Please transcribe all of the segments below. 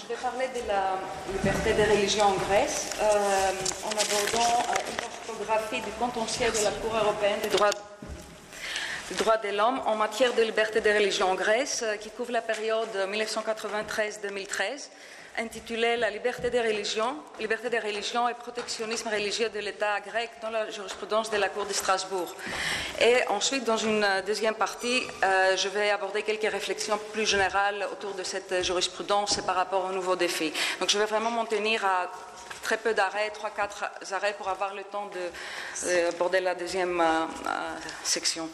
je vais parler de la liberté des religions en Grèce en abordant une cartographie du contentieux de la Cour européenne des droits de l'homme en matière de liberté des religions en Grèce, qui couvre la période 1993-2013 intitulé La liberté des religions, liberté des religions et protectionnisme religieux de l'État grec dans la jurisprudence de la Cour de Strasbourg. Et ensuite, dans une deuxième partie, euh, je vais aborder quelques réflexions plus générales autour de cette jurisprudence et par rapport aux nouveaux défis. Donc, je vais vraiment m'en tenir à très peu d'arrêts, trois, quatre arrêts pour avoir le temps d'aborder la deuxième euh, euh, section.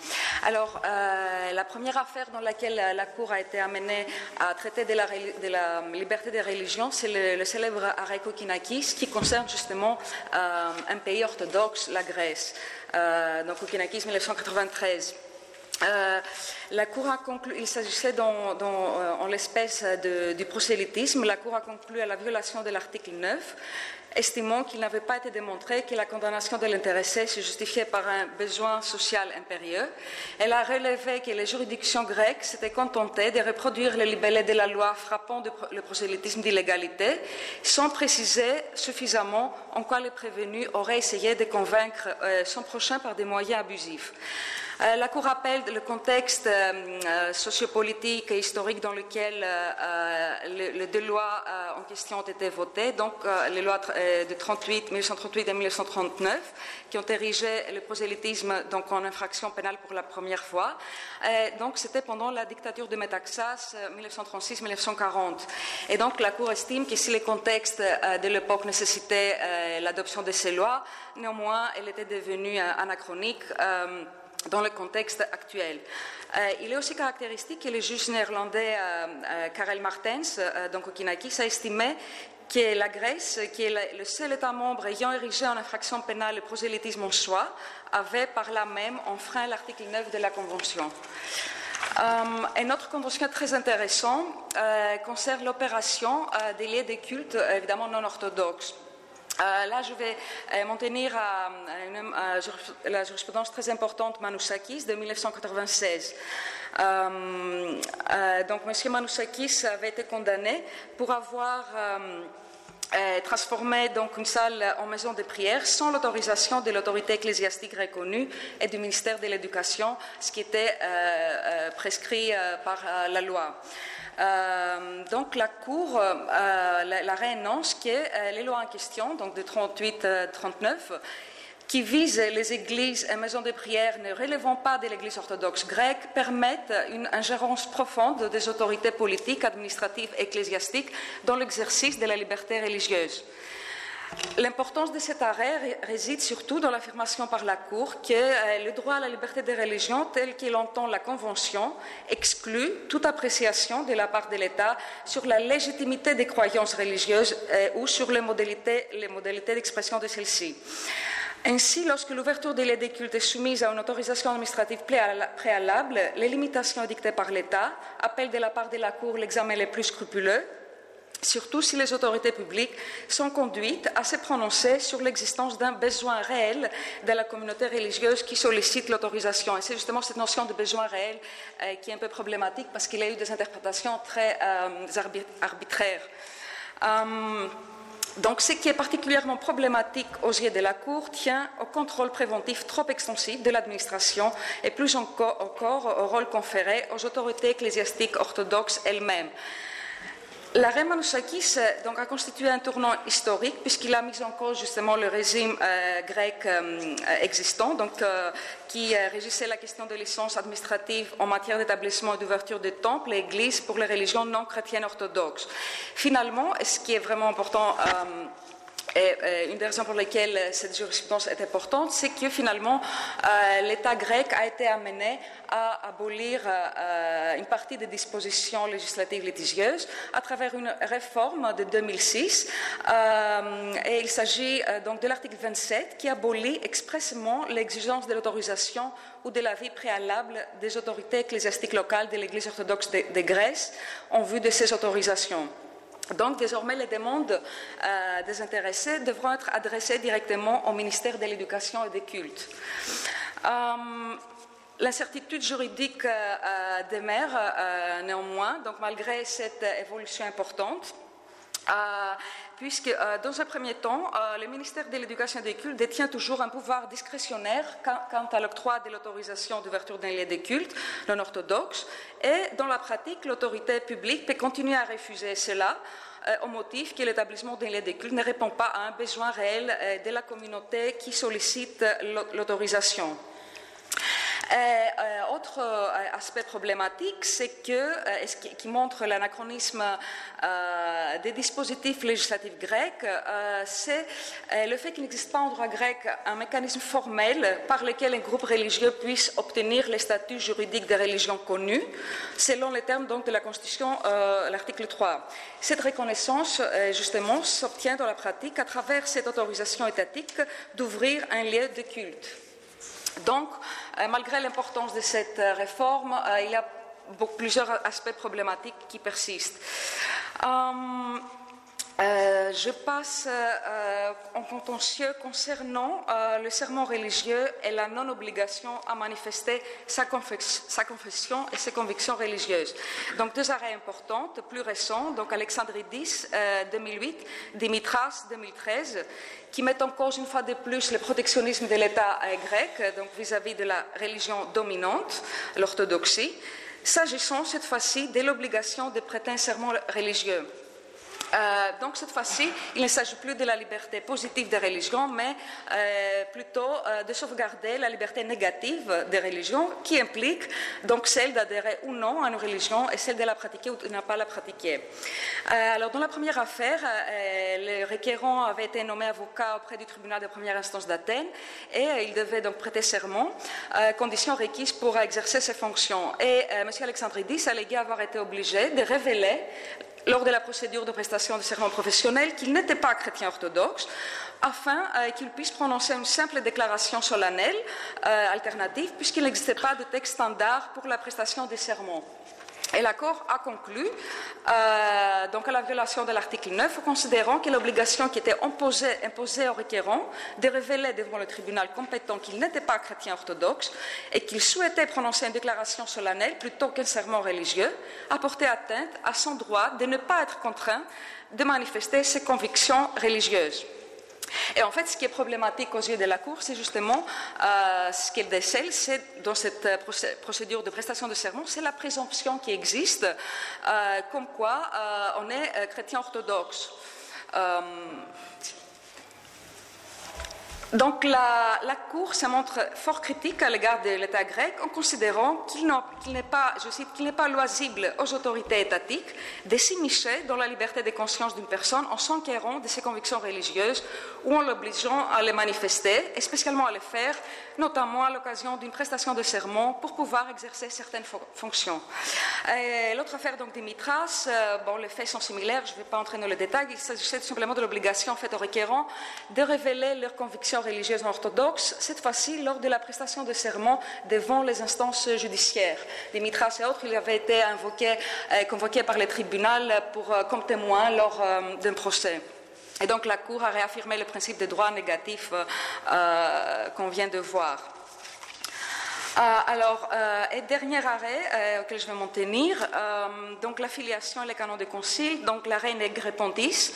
Alors, euh, la première affaire dans laquelle la Cour a été amenée à traiter de la, liberté des religions, c'est le, célèbre arrêt Kokinakis qui concerne justement un pays orthodoxe, la Grèce. donc, Kokinakis 1993. Euh, la Cour a conclu, il s'agissait en l'espèce du prosélytisme, la Cour a conclu à la violation de l'article 9 estimant qu'il n'avait pas été démontré que la condamnation de l'intéressé se justifiait par un besoin social impérieux. Elle a relevé que les juridictions grecques s'étaient contentées de reproduire le libellé de la loi frappant le prosélytisme d'illégalité, sans préciser suffisamment en quoi le prévenu aurait essayé de convaincre euh, son prochain par des moyens abusifs. Euh, la Cour rappelle le contexte euh, sociopolitique et historique dans lequel les deux lois en question ont été votées, donc les lois de 38, 1938 et 1939, qui ont érigé le prosélytisme donc, en infraction pénale pour la première fois. donc, c'était pendant la dictature de Métaxas, 1936-1940. Et donc, la Cour estime que si le contexte de l'époque nécessitait l'adoption de ces lois, néanmoins, elle était devenue anachronique dans le contexte actuel. Euh, il est aussi caractéristique que le juge néerlandais euh, euh, Karel Martens, donc au Kinakis, a estimé que la Grèce, qui est le seul État membre ayant érigé en infraction pénale le prosélytisme en soi, avait par là même enfreint l'article 9 de la Convention. un autre convention très intéressant concerne l'opération des lieux de culte évidemment non orthodoxes. Euh, là, je vais euh, m'en tenir à, la jurisprudence très importante Manousakis de 1996. Euh, donc, M. Manousakis avait été condamné pour avoir transformé donc une salle en maison de prière sans l'autorisation de l'autorité ecclésiastique reconnue et du ministère de l'Éducation, ce qui était prescrit par la loi. Euh, donc la Cour, euh, la, la réénonce que euh, les lois en question, donc de 38-39, qui visent les églises et maisons de prière ne relevant pas de l'Église orthodoxe grecque, permettent une ingérence profonde des autorités politiques, administratives ecclésiastiques dans l'exercice de la liberté religieuse. L'importance de cet arrêt réside surtout dans l'affirmation par la Cour que euh, le droit à la liberté des religions, tel qu'il entend la Convention, exclut toute appréciation de la part de l'État sur la légitimité des croyances religieuses euh, ou sur les modalités, d'expression de celles-ci. Ainsi, lorsque l'ouverture des lieux de culte est soumise à une autorisation administrative préalable, les limitations dictées par l'État appellent de la part de la Cour l'examen le plus scrupuleux surtout si les autorités publiques sont conduites à se prononcer sur l'existence d'un besoin réel de la communauté religieuse qui sollicite l'autorisation. Et c'est justement cette notion de besoin réel euh, qui est un peu problématique parce qu'il y a eu des interprétations très euh, arbitraires. Euh, donc, ce qui est particulièrement problématique aux yeux de la Cour tient au contrôle préventif trop extensif de l'administration et plus encore, encore au rôle conféré aux autorités ecclésiastiques orthodoxes elles-mêmes. L'arrêt Manousakis donc, a constitué un tournant historique puisqu'il a mis en cause justement le régime euh, grec euh, existant, donc, euh, qui régissait la question de licence administrative en matière d'établissement et d'ouverture de temples et églises pour les religions non chrétiennes orthodoxes. Finalement, ce qui est vraiment important et euh, une des raisons pour lesquelles cette jurisprudence est importante, c'est que finalement, euh, l'État grec a été amené à abolir euh, une partie des dispositions législatives litigieuses à travers une réforme de 2006. et il s'agit donc de l'article 27 qui abolit expressément l'exigence de l'autorisation ou de l'avis préalable des autorités ecclésiastiques locales de l'Église orthodoxe de Grèce en vue de ces autorisations. Donc, désormais, les demandes euh, des intéressés devront être adressées directement au ministère de l'Éducation et des Cultes. Euh, l'incertitude juridique euh, demeure néanmoins, donc malgré cette évolution importante. Puisque dans un premier temps, le ministère de l'Éducation et des cultes détient toujours un pouvoir discrétionnaire quant à l'octroi de l'autorisation d'ouverture d'un lieu de culte non orthodoxe, et dans la pratique, l'autorité publique peut continuer à refuser cela au motif que l'établissement d'un lieu de culte ne répond pas à un besoin réel de la communauté qui sollicite l'autorisation. Euh, euh, autre euh, aspect problématique, c'est que, ce qui, montre l'anachronisme des dispositifs législatifs grecs, c'est le fait qu'il n'existe pas en droit grec un mécanisme formel par lequel un groupe religieux puisse obtenir le statut juridique de religion connue, selon les termes donc, de la Constitution, l'article 3. Cette reconnaissance, justement, s'obtient dans la pratique à travers cette autorisation étatique d'ouvrir un lieu de culte. Donc, euh, malgré l'importance de cette euh, réforme, euh, il y a plusieurs aspects problématiques qui persistent. Je passe euh, en contentieux concernant euh, le serment religieux et la non-obligation à manifester sa, confession et ses convictions religieuses. Donc deux arrêts importants, plus récents, donc Alexandridis 2008, Dimitras 2013, qui mettent en cause une fois de plus le protectionnisme de l'État grec, vis-à-vis -vis de la religion dominante, l'orthodoxie, s'agissant cette fois-ci de l'obligation de prêter un serment religieux. Euh, donc cette fois-ci, il ne s'agit plus de la liberté positive des religions, mais euh, plutôt euh, de sauvegarder la liberté négative des religions, qui implique donc celle d'adhérer ou non à une religion et celle de la pratiquer ou de ne pas la pratiquer. alors dans la première affaire, le requérant avait été nommé avocat auprès du tribunal de première instance d'Athènes et il devait donc prêter serment, condition requise pour exercer ses fonctions. Et M. Alexandridis alléguait avoir été obligé de révéler lors de la procédure de prestation de serment professionnel qu'il n'était pas chrétien orthodoxe, afin euh, qu'il puisse prononcer une simple déclaration solennelle euh, alternative, puisqu'il n'existait pas de texte standard pour la prestation des serments. L'accord a conclu, euh, donc à la violation de l'article 9, considérant que l'obligation qui était imposée, au requérant de révéler devant le tribunal compétent qu'il n'était pas chrétien orthodoxe et qu'il souhaitait prononcer une déclaration solennelle plutôt qu'un serment religieux, apportait atteinte à son droit de ne pas être contraint de manifester ses convictions religieuses. Et en fait, ce qui est problématique aux yeux de la Cour, c'est justement euh, ce qu'elle décèle, c'est dans cette euh, procédure de prestation de serment, c'est la présomption qui existe, euh, comme quoi on est chrétien orthodoxe. Donc la, Cour se montre fort critique à l'égard de l'État grec en considérant qu'il n'est pas, je cite, qu'il n'est pas loisible aux autorités étatiques de s'immiscer dans la liberté de conscience d'une personne en s'enquérant de ses convictions religieuses ou en l'obligeant à les manifester, et spécialement à les faire, notamment à l'occasion d'une prestation de serment pour pouvoir exercer certaines fonctions. L'autre affaire donc Dimitras, euh, bon, les faits sont similaires, je ne vais pas entrer dans le détail, il s'agissait simplement de l'obligation faite aux requérants de révéler leurs convictions religieuse orthodoxe, cette fois-ci lors de la prestation de serment devant les instances judiciaires. Dimitras et autres, il avait été invoqué, euh, convoqué par le tribunal pour, euh, comme témoin lors euh, d'un procès. Et donc la Cour a réaffirmé le principe des droits négatifs qu'on vient de voir. Alors, et dernier arrêt auquel je vais m'en tenir, donc l'affiliation et les canons de concile, donc l'arrêt Negrepondis,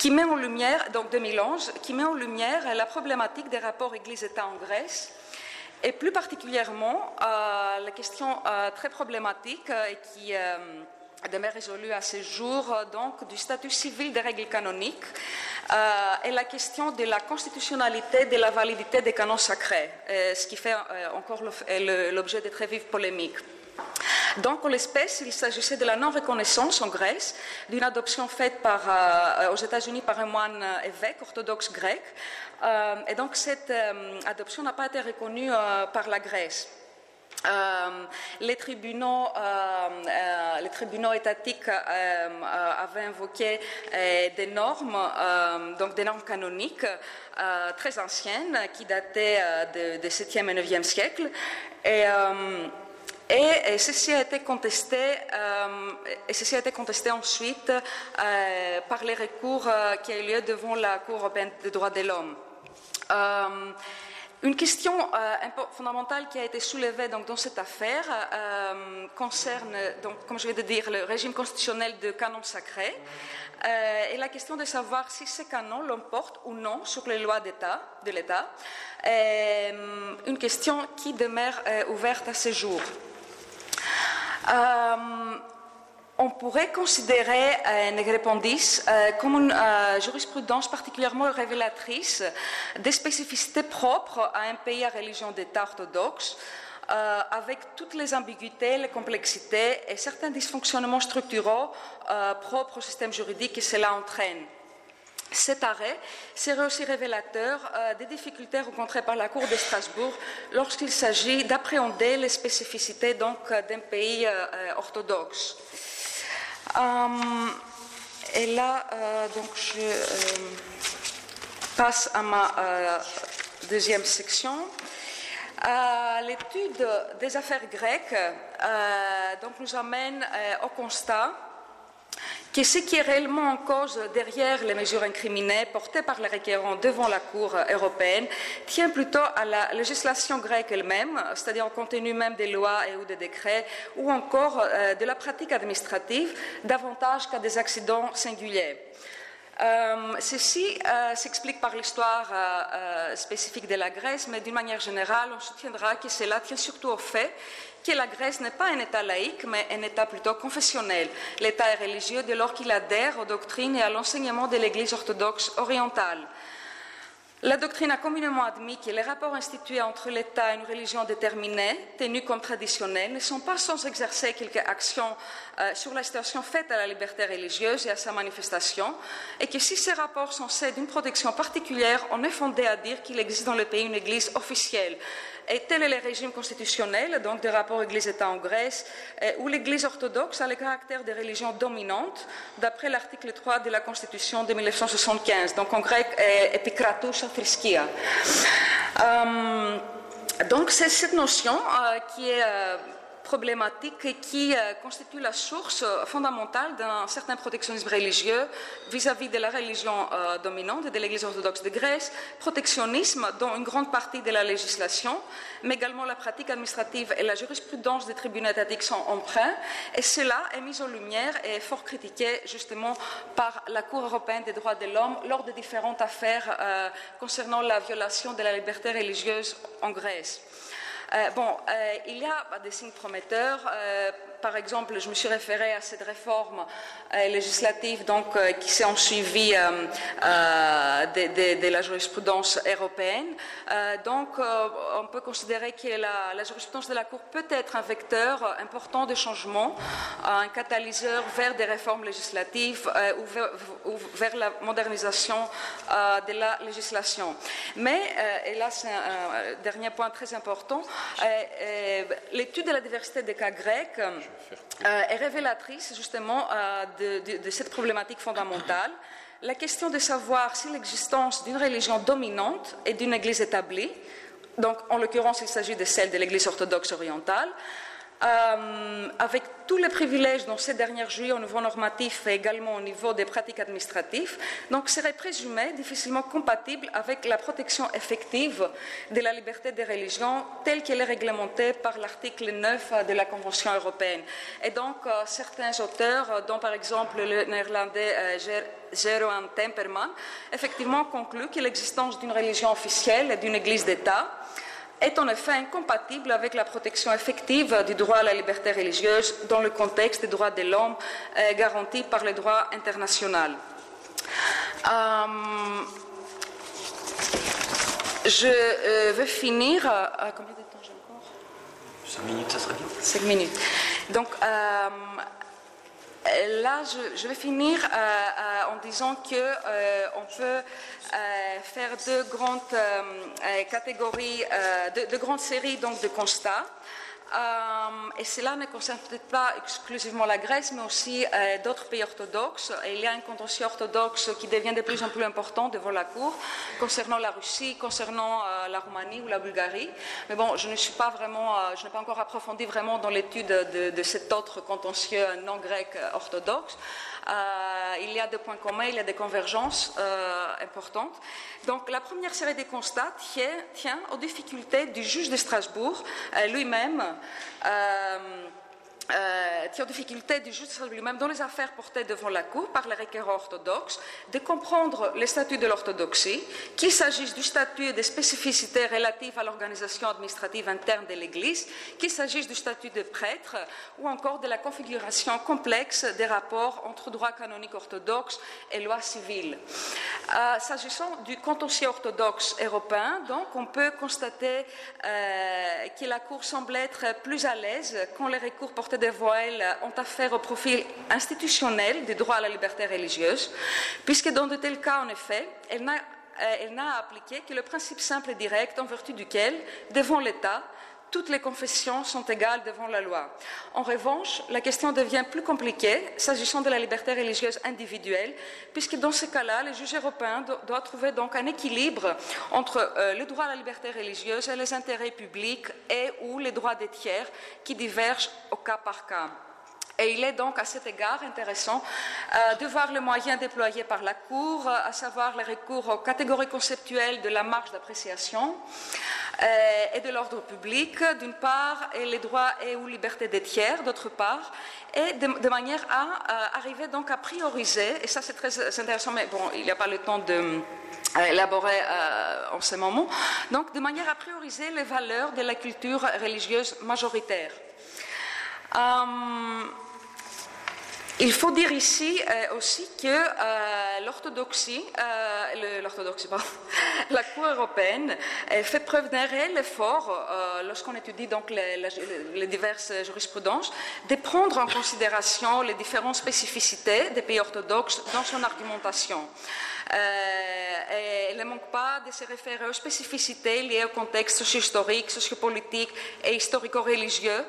qui met en lumière, donc 2011, qui met en lumière la problématique des rapports Église-État en Grèce, et plus particulièrement la question très problématique et qui demeure résolue à ce jour, donc du statut civil des règles canoniques euh, et la question de la constitutionnalité, de la validité des canons sacrés, euh, ce qui fait euh, encore l'objet de très vives polémiques. Donc, en l'espèce, il s'agissait de la non-reconnaissance en Grèce d'une adoption faite par, aux États-Unis par un moine évêque orthodoxe grec. et donc, cette adoption n'a pas été reconnue par la Grèce. Euh, les, tribunaux, euh, euh, les tribunaux étatiques avaient invoqué des normes, donc des normes canoniques très anciennes qui dataient du 7e et 9e siècle. Et, ceci a été contesté, et ceci a été contesté ensuite par les recours qui ont eu lieu devant la Cour européenne des droits de l'homme. une question euh, fondamentale qui a été soulevée donc, dans cette affaire euh, concerne, donc, comme je viens de dire, le régime constitutionnel de canon sacré euh, et la question de savoir si ces canons l'emportent ou non sur les lois de l'État. une question qui demeure ouverte à ce jour on pourrait considérer euh, euh, comme une euh, jurisprudence particulièrement révélatrice des spécificités propres à un pays à religion d'État orthodoxe, avec toutes les ambiguïtés, les complexités et certains dysfonctionnements structuraux propres au système juridique que cela entraîne. Cet arrêt serait aussi révélateur des difficultés rencontrées par la Cour de Strasbourg lorsqu'il s'agit d'appréhender les spécificités d'un pays orthodoxe. Euh, et là, euh, donc, je euh, passe à ma deuxième section. L'étude des affaires grecques donc, nous amène au constat que ce qui est réellement en cause derrière les mesures incriminées portées par les requérants devant la Cour européenne tient plutôt à la législation grecque elle-même, c'est-à-dire au contenu même des lois et ou des décrets, ou encore euh, de la pratique administrative, davantage qu'à des accidents singuliers. Euh, ceci euh, s'explique par l'histoire spécifique de la Grèce, mais d'une manière générale, on soutiendra que cela tient surtout au fait que la Grèce n'est pas un État laïque, mais un État plutôt confessionnel. L'État est religieux dès lors qu'il adhère aux doctrines et à l'enseignement de l'Église orthodoxe orientale. La doctrine a communément admis que les rapports institués entre l'État et une religion déterminée, tenus comme traditionnels, ne sont pas sans exercer quelque action euh, sur la situation faite à la liberté religieuse et à sa manifestation, et que si ces rapports sont ceux d'une protection particulière, on est fondé à dire qu'il existe dans le pays une Église officielle, et tel est le régime constitutionnel, donc des rapports Église-État en Grèce, euh, où l'Église orthodoxe a le caractère de religion dominante, d'après l'article 3 de la Constitution de 1975, donc en grec, Epikratos Athriskia. Euh, donc c'est cette notion euh, qui est problématique qui euh, constitue la source fondamentale d'un certain protectionnisme religieux vis-à-vis de la religion euh, dominante de l'Église orthodoxe de Grèce, protectionnisme dont une grande partie de la législation, mais également la pratique administrative et la jurisprudence des tribunaux étatiques sont emprunts, et cela est mis en lumière et fort critiqué justement par la Cour européenne des droits de l'homme lors de différentes affaires euh, concernant la violation de la liberté religieuse en Grèce. Euh, bon, euh, il y a bah, des signes prometteurs. Euh, par exemple, je me suis référée à cette réforme législative donc, qui s'est suivi de, la jurisprudence européenne. donc, on peut considérer que la, jurisprudence de la Cour peut être un vecteur important de changement, un catalyseur vers des réformes législatives ou vers, la modernisation de la législation. Mais, et là c'est un dernier point très important, euh, euh, l'étude de la diversité des cas grecs euh, est révélatrice justement de, cette problématique fondamentale. La question de savoir si l'existence d'une religion dominante et d'une Église établie, donc en l'occurrence il s'agit de celle de l'Église orthodoxe orientale, euh, avec tous les privilèges dont ces dernières jouissent au niveau normatif et également au niveau des pratiques administratives, donc serait présumé difficilement compatible avec la protection effective de la liberté des religions telle qu'elle est réglementée par l'article 9 de la Convention européenne. Et donc, euh, certains auteurs, dont par exemple le néerlandais euh, Jeroen Temperman, effectivement concluent que l'existence d'une religion officielle et d'une église d'État est en effet incompatible avec la protection effective du droit à la liberté religieuse dans le contexte des droits de l'homme euh, garantis par le droit international. Euh, je euh, vais finir. combien de temps j'ai encore? 5 minutes, ça serait bien. 5 minutes. Donc, là, je, vais finir en disant qu'on peut faire deux grandes catégories, deux, grandes séries donc, de constats. Euh, et cela ne concerne peut-être pas exclusivement la Grèce, mais aussi euh, d'autres pays orthodoxes. Et il y a un contentieux orthodoxe qui devient de plus en plus important devant la Cour, concernant la Russie, concernant euh, la Roumanie ou la Bulgarie. Mais bon, je ne suis pas vraiment, je n'ai pas encore approfondi vraiment dans l'étude de, de, cet autre contentieux non grec orthodoxe. Il y a des points communs, il y a des convergences importantes. Donc la première série des constats tient aux difficultés du juge de Strasbourg lui-même euh, tient difficulté du juge lui-même dans les affaires portées devant la Cour par les requérants orthodoxes de comprendre les statuts de l'orthodoxie, qu'il s'agisse du statut et des spécificités relatives à l'organisation administrative interne de l'Église, qu'il s'agisse du statut de prêtre ou encore de la configuration complexe des rapports entre droit canonique orthodoxe et loi civile. Euh, s'agissant du contentieux orthodoxe européen, donc, on peut constater euh, que la Cour semble être plus à l'aise quand les recours portés des voiles ont affaire au profil institutionnel du droit à la liberté religieuse, puisque dans de tels cas, en effet, elle n'a euh, appliqué que le principe simple et direct en vertu duquel, devant l'État, toutes les confessions sont égales devant la loi. En revanche, la question devient plus compliquée s'agissant de la liberté religieuse individuelle, puisque dans ce cas-là, les juges européens doivent trouver donc un équilibre entre euh, le droit à la liberté religieuse et les intérêts publics et ou les droits des tiers qui divergent au cas par cas. Et il est donc à cet égard intéressant euh, de voir les moyens déployés par la Cour, à savoir les recours aux catégories conceptuelles de la marge d'appréciation euh, et de l'ordre public, d'une part, et les droits et ou libertés des tiers, d'autre part, et de, manière à euh, arriver donc à prioriser, et ça c'est très intéressant, mais bon, il n'y a pas le temps de élaborer en ce moment, donc de manière à prioriser les valeurs de la culture religieuse majoritaire. Il faut dire ici euh, aussi que euh, l'orthodoxie, euh, la Cour européenne fait preuve d'un réel effort lorsqu'on étudie donc les, diverses jurisprudences de prendre en considération les différentes spécificités des pays orthodoxes dans son argumentation. elle ne manque pas de se référer aux spécificités liées au contexte socio-historique, sociopolitique et historico-religieux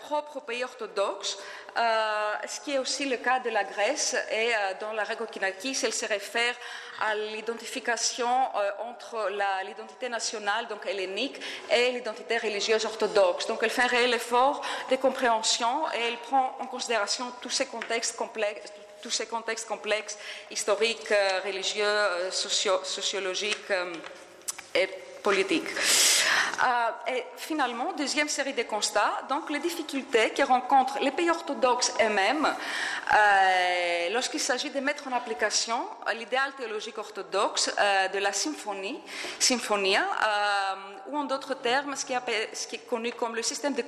propre aux pays orthodoxes, ce qui est aussi le cas de la Grèce et euh, dans la règle Kinakis, elle se réfère à l'identification euh, entre l'identité nationale, donc hellénique, et l'identité religieuse orthodoxe. Donc elle fait un réel effort de compréhension et elle prend en considération tous ces contextes complexes tous ces contextes complexes, historiques, religieux, sociologiques et politiques. Euh, et finalement, deuxième série de constats, donc les difficultés que rencontrent les pays orthodoxes eux-mêmes euh, lorsqu'il s'agit de mettre en application l'idéal théologique orthodoxe euh, de la symphonie, symphonia, ou en d'autres termes, ce qui, est, connu comme le système de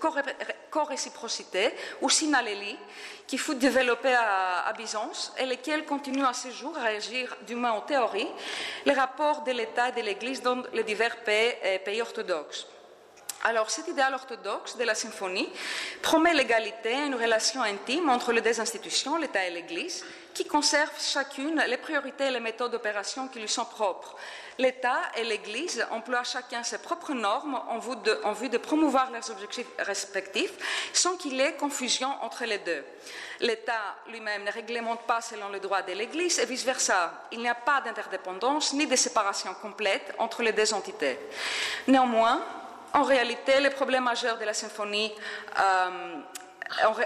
co-réciprocité ou synalélie, qui fut développé à, Byzance et lequel continue à ce jour à régir, du moins en théorie, les rapports de l'État et de l'Église dans les divers pays orthodoxes. Orthodox. Alors, cet idéal orthodoxe de la symphonie promet l'égalité et une relation intime entre les deux institutions, l'État et l'Église, qui conservent chacune les priorités et les méthodes d'opération qui lui sont propres. L'État et l'Église emploient chacun ses propres normes en vue, de, en vue de promouvoir leurs objectifs respectifs sans qu'il y ait confusion entre les deux. L'État lui-même ne réglemente pas selon le droit de l'Église et vice-versa. Il n'y a pas d'interdépendance ni de séparation complète entre les deux entités. Néanmoins, en réalité, les problèmes majeurs de la symphonie, euh,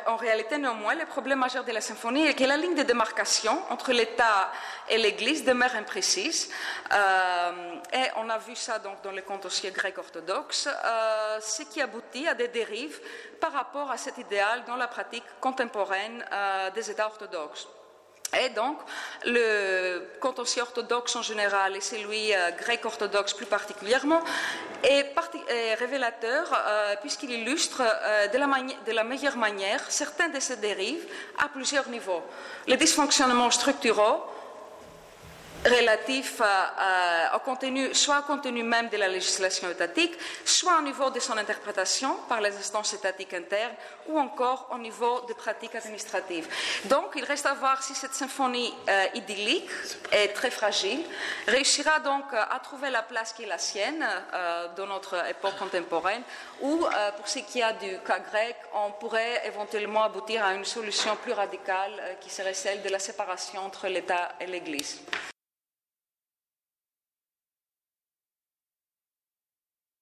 en, réalité, néanmoins, le problème majeur de la symphonie est que la ligne de démarcation entre l'État et l'Église demeure imprécise. Euh, et on a vu ça donc dans les contentieux grecs orthodoxes, euh, ce qui aboutit à des dérives par rapport à cet idéal dans la pratique contemporaine des États orthodoxes. Et donc, le contentieux orthodoxe en général et celui euh, grec orthodoxe plus particulièrement est, révélateur euh, puisqu'il illustre euh, de, la meilleure manière certains de ces dérives à plusieurs niveaux. Les dysfonctionnements structuraux, relatif au contenu, soit au contenu même de la législation étatique, soit au niveau de son interprétation par les instances étatiques internes, ou encore au niveau des pratiques administratives. Donc, il reste à voir si cette symphonie euh, idyllique est très fragile, réussira donc à trouver la place qui est la sienne euh, dans notre époque contemporaine, ou euh, pour ce qui a du cas grec, on pourrait éventuellement aboutir à une solution plus radicale qui serait celle de la séparation entre l'État et l'Église.